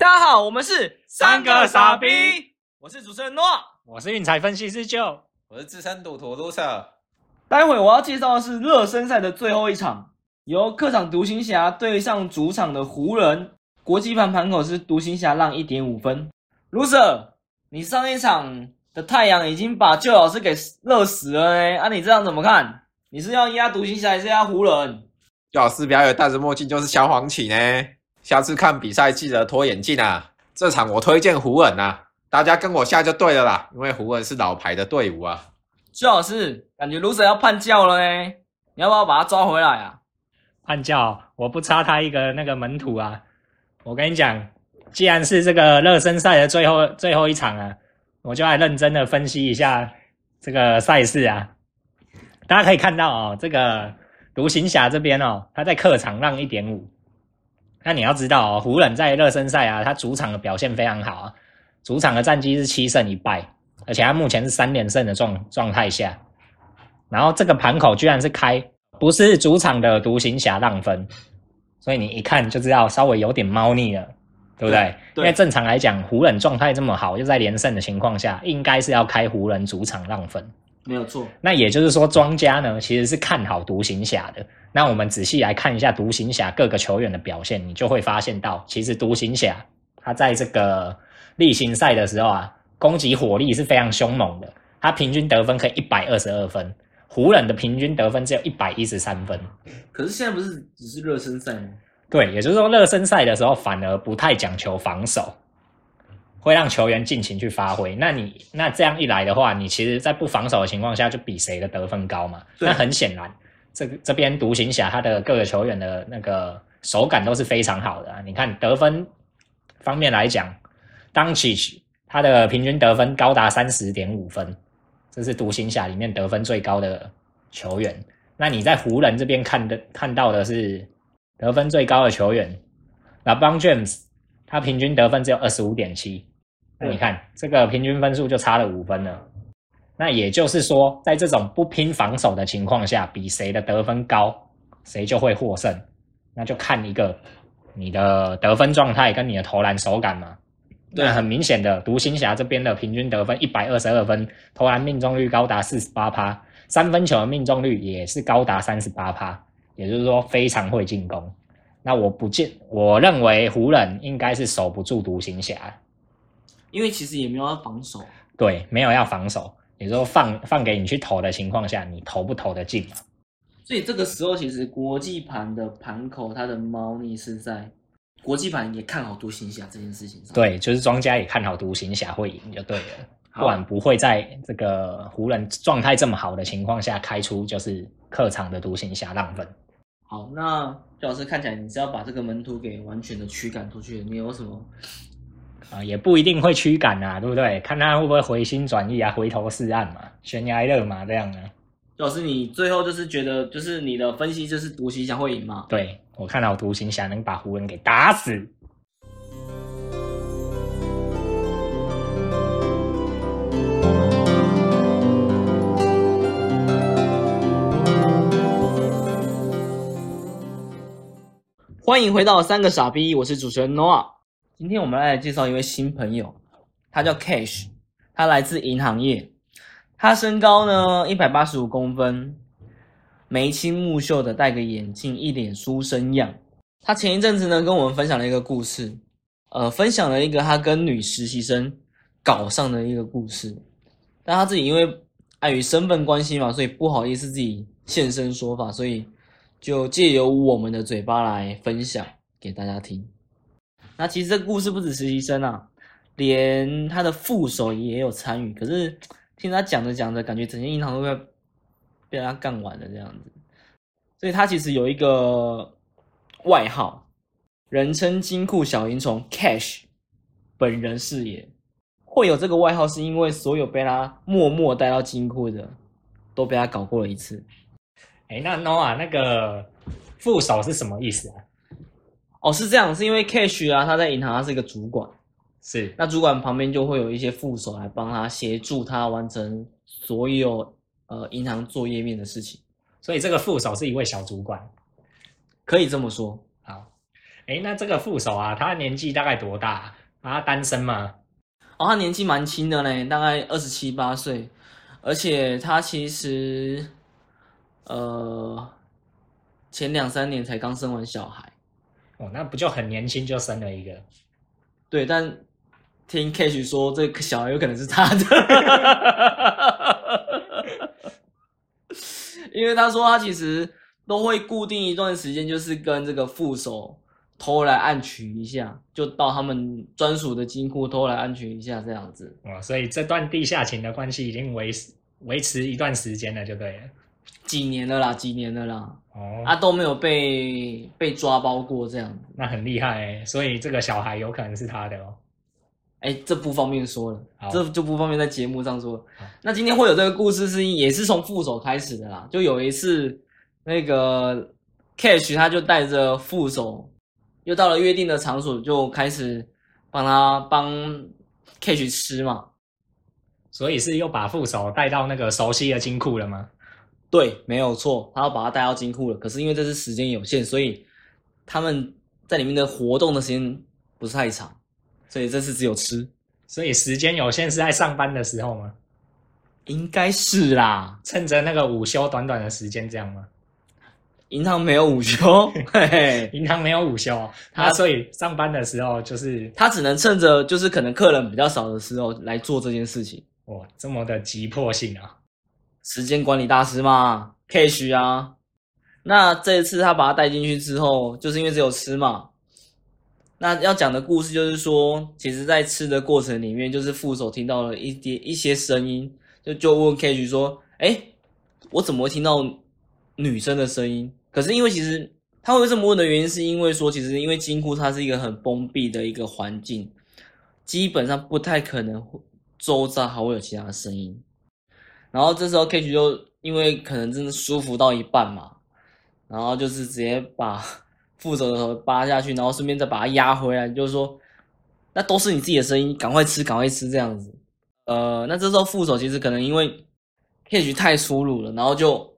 大家好，我们是三个傻逼，我是主持人诺。我是运彩分析师舅，我是资深赌徒卢 sir。待会我要介绍的是热身赛的最后一场，由客场独行侠对上主场的湖人。国际盘盘口是独行侠让一点五分。卢 sir，你上一场的太阳已经把旧老师给热死了呢，啊，你这样怎么看？你是要压独行侠还是压湖人？舅老师不要有戴着墨镜就是小黄旗呢。下次看比赛记得脱眼镜啊！这场我推荐湖人啊，大家跟我下就对了啦，因为湖人是老牌的队伍啊。最老师，感觉 loser 要叛教了呢，你要不要把他抓回来啊？叛教，我不差他一个那个门徒啊！我跟你讲，既然是这个热身赛的最后最后一场啊，我就来认真的分析一下这个赛事啊。大家可以看到哦，这个独行侠这边哦，他在客场让一点五。那你要知道哦，湖人在热身赛啊，他主场的表现非常好啊，主场的战绩是七胜一败，而且他目前是三连胜的状状态下，然后这个盘口居然是开，不是主场的独行侠让分，所以你一看就知道稍微有点猫腻了，对不对？对。因为正常来讲，湖人状态这么好，又在连胜的情况下，应该是要开湖人主场让分，没有错。那也就是说，庄家呢其实是看好独行侠的。那我们仔细来看一下独行侠各个球员的表现，你就会发现到，其实独行侠他在这个例行赛的时候啊，攻击火力是非常凶猛的，他平均得分可以一百二十二分，湖人的平均得分只有一百一十三分。可是现在不是只是热身赛吗？对，也就是说热身赛的时候反而不太讲求防守，会让球员尽情去发挥。那你那这样一来的话，你其实在不防守的情况下，就比谁的得分高嘛？那很显然。这这边独行侠他的各个球员的那个手感都是非常好的啊！你看得分方面来讲，当起他的平均得分高达三十点五分，这是独行侠里面得分最高的球员。那你在湖人这边看的看到的是得分最高的球员，那 Bon James 他平均得分只有二十五点七，那你看这个平均分数就差了五分了。那也就是说，在这种不拼防守的情况下，比谁的得分高，谁就会获胜。那就看一个你的得分状态跟你的投篮手感嘛。对，很明显的，独行侠这边的平均得分一百二十二分，投篮命中率高达四十八趴，三分球的命中率也是高达三十八趴，也就是说非常会进攻。那我不见，我认为湖人应该是守不住独行侠，因为其实也没有要防守。对，没有要防守。你说放放给你去投的情况下，你投不投得进嘛？所以这个时候，其实国际盘的盘口，它的猫腻是在国际盘也看好独行侠这件事情上。对，就是庄家也看好独行侠会赢就对了，不然不会在这个湖人状态这么好的情况下开出就是客场的独行侠让分。好，那周老师看起来你是要把这个门徒给完全的驱赶出去，你有什么？啊，也不一定会驱赶啊，对不对？看他会不会回心转意啊，回头是岸嘛，悬崖勒马这样呢。老师，你最后就是觉得，就是你的分析就是独行侠会赢吗？对我看到独行侠能把湖人给打死。欢迎回到三个傻逼，我是主持人 Noah。今天我们来介绍一位新朋友，他叫 Cash，他来自银行业，他身高呢一百八十五公分，眉清目秀的，戴个眼镜，一脸书生样。他前一阵子呢跟我们分享了一个故事，呃，分享了一个他跟女实习生搞上的一个故事，但他自己因为碍于身份关系嘛，所以不好意思自己现身说法，所以就借由我们的嘴巴来分享给大家听。那其实这个故事不止实习生啊，连他的副手也有参与。可是听他讲着讲着，感觉整间银行都被被他干完了这样子。所以他其实有一个外号，人称金库小银虫 Cash，本人是也。会有这个外号，是因为所有被他默默带到金库的，都被他搞过了一次。哎，那 Noah 那个副手是什么意思啊？哦，是这样，是因为 Cash 啊，他在银行他是一个主管，是那主管旁边就会有一些副手来帮他协助他完成所有呃银行做页面的事情，所以这个副手是一位小主管，可以这么说。好，哎，那这个副手啊，他年纪大概多大？他单身吗？哦，他年纪蛮轻的嘞，大概二十七八岁，而且他其实，呃，前两三年才刚生完小孩。哦，那不就很年轻就生了一个？对，但听 Cash 说，这个小孩有可能是他的，因为他说他其实都会固定一段时间，就是跟这个副手偷来暗取一下，就到他们专属的金库偷来暗取一下这样子。哦，所以这段地下情的关系已经维维持一段时间了，就对了。几年了啦，几年了啦，哦，啊都没有被被抓包过这样。那很厉害欸，所以这个小孩有可能是他的哦。哎，这不方便说了，这就不方便在节目上说。那今天会有这个故事是也是从副手开始的啦，就有一次那个 Cash 他就带着副手，又到了约定的场所，就开始帮他帮 Cash 吃嘛。所以是又把副手带到那个熟悉的金库了吗？对，没有错，他要把他带到金库了。可是因为这次时间有限，所以他们在里面的活动的时间不是太长，所以这次只有吃。所以时间有限是在上班的时候吗？应该是啦，趁着那个午休短短的时间这样吗？银行没有午休，嘿 嘿，银行没有午休他所以上班的时候就是他只能趁着就是可能客人比较少的时候来做这件事情。哇这么的急迫性啊！时间管理大师嘛，Cash 啊。那这一次他把他带进去之后，就是因为只有吃嘛。那要讲的故事就是说，其实，在吃的过程里面，就是副手听到了一点一些声音，就就问 Cash 说：“哎，我怎么听到女生的声音？”可是因为其实他会这么问的原因，是因为说，其实因为金库它是一个很封闭的一个环境，基本上不太可能周遭还会有其他的声音。然后这时候 Cage 就因为可能真的舒服到一半嘛，然后就是直接把 副手的头扒下去，然后顺便再把它压回来，就是说，那都是你自己的声音，赶快吃，赶快吃这样子。呃，那这时候副手其实可能因为 Cage 太粗鲁了，然后就